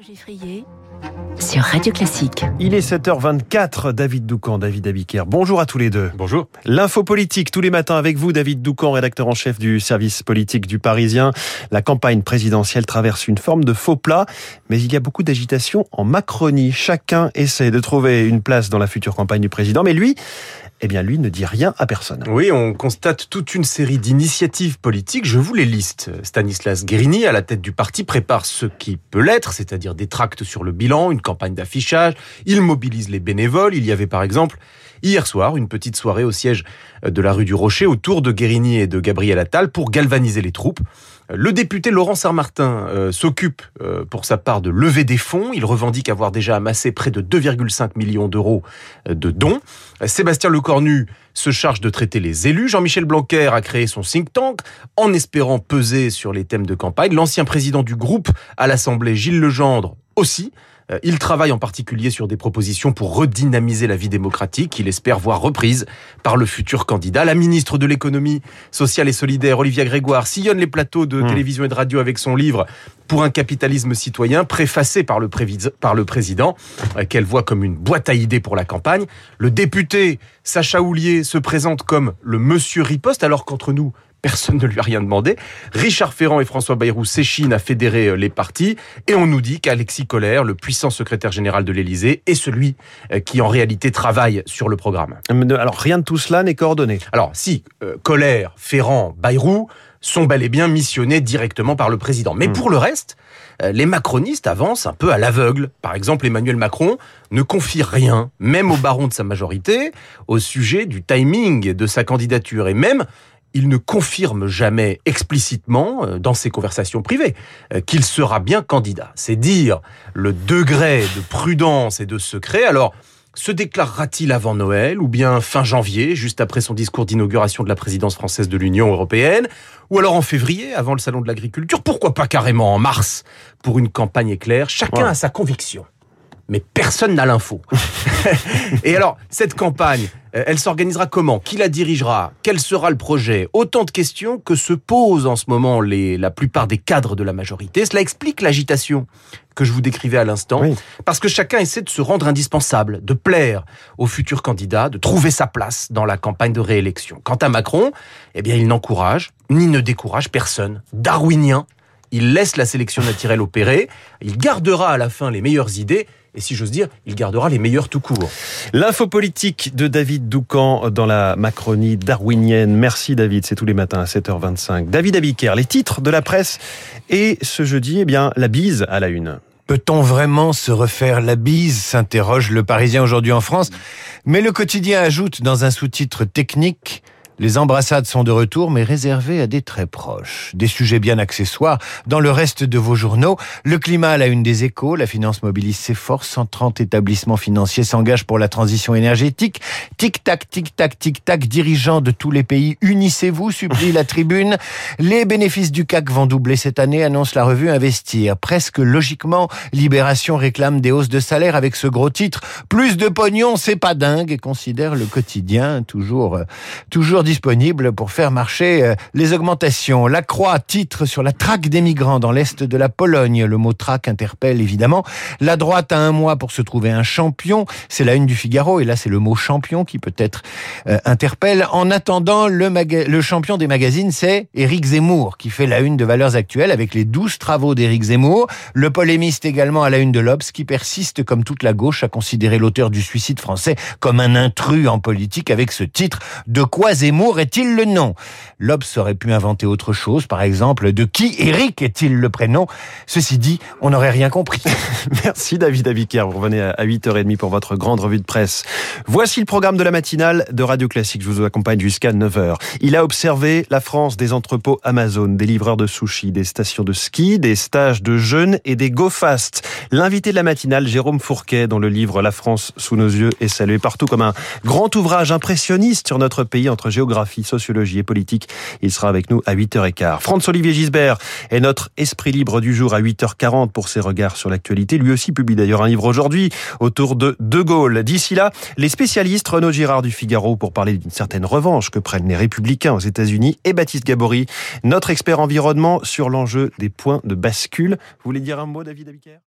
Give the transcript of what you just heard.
Geffrier sur Radio Classique. Il est 7h24, David Doucan, David Abiker. Bonjour à tous les deux. Bonjour. L'info politique tous les matins avec vous, David Doucan, rédacteur en chef du service politique du Parisien. La campagne présidentielle traverse une forme de faux plat, mais il y a beaucoup d'agitation en Macronie. Chacun essaie de trouver une place dans la future campagne du président, mais lui, eh bien lui ne dit rien à personne. Oui, on constate toute une série d'initiatives politiques. Je vous les liste. Stanislas Guérini, à la tête du parti, prépare ce qui peut l'être, c'est-à-dire des tracts sur le bilan, une campagne d'affichage. Il mobilise les bénévoles. Il y avait par exemple hier soir une petite soirée au siège de la rue du Rocher autour de Guérini et de Gabriel Attal pour galvaniser les troupes. Le député Laurent Saint-Martin euh, s'occupe euh, pour sa part de lever des fonds. Il revendique avoir déjà amassé près de 2,5 millions d'euros euh, de dons. Sébastien Lecornu se charge de traiter les élus. Jean-Michel Blanquer a créé son think tank en espérant peser sur les thèmes de campagne. L'ancien président du groupe à l'Assemblée, Gilles Legendre, aussi. Euh, il travaille en particulier sur des propositions pour redynamiser la vie démocratique qu'il espère voir reprise par le futur candidat. La ministre de l'économie sociale et solidaire, Olivia Grégoire, sillonne les plateaux de mmh. télévision et de radio avec son livre Pour un capitalisme citoyen, préfacé par le, par le président, euh, qu'elle voit comme une boîte à idées pour la campagne. Le député Sacha Houlier se présente comme le monsieur riposte, alors qu'entre nous, Personne ne lui a rien demandé. Richard Ferrand et François Bayrou s'échinent à fédérer euh, les partis. Et on nous dit qu'Alexis Collère, le puissant secrétaire général de l'Élysée, est celui euh, qui en réalité travaille sur le programme. Alors rien de tout cela n'est coordonné. Alors si, euh, Colère, Ferrand, Bayrou sont bel et bien missionnés directement par le président. Mais hmm. pour le reste, les macronistes avancent un peu à l'aveugle. Par exemple, Emmanuel Macron ne confie rien, même au baron de sa majorité, au sujet du timing de sa candidature et même il ne confirme jamais explicitement euh, dans ses conversations privées euh, qu'il sera bien candidat. C'est dire le degré de prudence et de secret. Alors, se déclarera-t-il avant Noël ou bien fin janvier, juste après son discours d'inauguration de la présidence française de l'Union européenne Ou alors en février, avant le salon de l'agriculture Pourquoi pas carrément en mars pour une campagne éclair Chacun a sa conviction mais personne n'a l'info. et alors, cette campagne, euh, elle s'organisera comment? Qui la dirigera? Quel sera le projet? Autant de questions que se posent en ce moment les, la plupart des cadres de la majorité. Cela explique l'agitation que je vous décrivais à l'instant, parce que chacun essaie de se rendre indispensable, de plaire au futur candidat, de trouver sa place dans la campagne de réélection. Quant à Macron, eh bien, il n'encourage ni ne décourage personne. Darwinien, il laisse la sélection naturelle opérer, il gardera à la fin les meilleures idées et si j'ose dire, il gardera les meilleurs tout court. L'info politique de David Doucan dans la Macronie darwinienne. Merci David, c'est tous les matins à 7h25. David Abiker, les titres de la presse et ce jeudi, eh bien, la bise à la une. Peut-on vraiment se refaire la bise? s'interroge le Parisien aujourd'hui en France. Mais le quotidien ajoute dans un sous-titre technique les embrassades sont de retour, mais réservées à des très proches. Des sujets bien accessoires. Dans le reste de vos journaux, le climat à la une des échos, la finance mobilise ses forces, 130 établissements financiers s'engagent pour la transition énergétique. Tic-tac, tic-tac, tic-tac, dirigeants de tous les pays, unissez-vous, supplie la tribune. Les bénéfices du CAC vont doubler cette année, annonce la revue Investir. Presque logiquement, Libération réclame des hausses de salaire avec ce gros titre. Plus de pognon, c'est pas dingue, considère le quotidien, toujours, toujours disponible pour faire marcher euh, les augmentations. La Croix titre sur la traque des migrants dans l'est de la Pologne. Le mot traque interpelle évidemment. La droite a un mois pour se trouver un champion. C'est la une du Figaro et là c'est le mot champion qui peut-être euh, interpelle. En attendant, le, champion des magazines c'est Éric Zemmour qui fait la une de Valeurs Actuelles avec les douze travaux d'Éric Zemmour. Le polémiste également à la une de l'Obs qui persiste comme toute la gauche à considérer l'auteur du suicide français comme un intrus en politique avec ce titre De quoi Zemmour est-il le nom? L'Obs aurait pu inventer autre chose, par exemple, de qui Eric est-il le prénom? Ceci dit, on n'aurait rien compris. Merci David Abiker, vous revenez à 8h30 pour votre grande revue de presse. Voici le programme de la matinale de Radio Classique, je vous accompagne jusqu'à 9h. Il a observé la France des entrepôts Amazon, des livreurs de sushi, des stations de ski, des stages de jeunes et des go fast. L'invité de la matinale, Jérôme Fourquet, dont le livre La France sous nos yeux est salué partout comme un grand ouvrage impressionniste sur notre pays entre géographie géographie, sociologie et politique. Il sera avec nous à 8h15. Franz-Olivier Gisbert est notre esprit libre du jour à 8h40 pour ses regards sur l'actualité. Lui aussi publie d'ailleurs un livre aujourd'hui autour de De Gaulle. D'ici là, les spécialistes Renaud Girard du Figaro pour parler d'une certaine revanche que prennent les républicains aux États-Unis et Baptiste Gabory, notre expert environnement sur l'enjeu des points de bascule. Vous voulez dire un mot, David Abiker?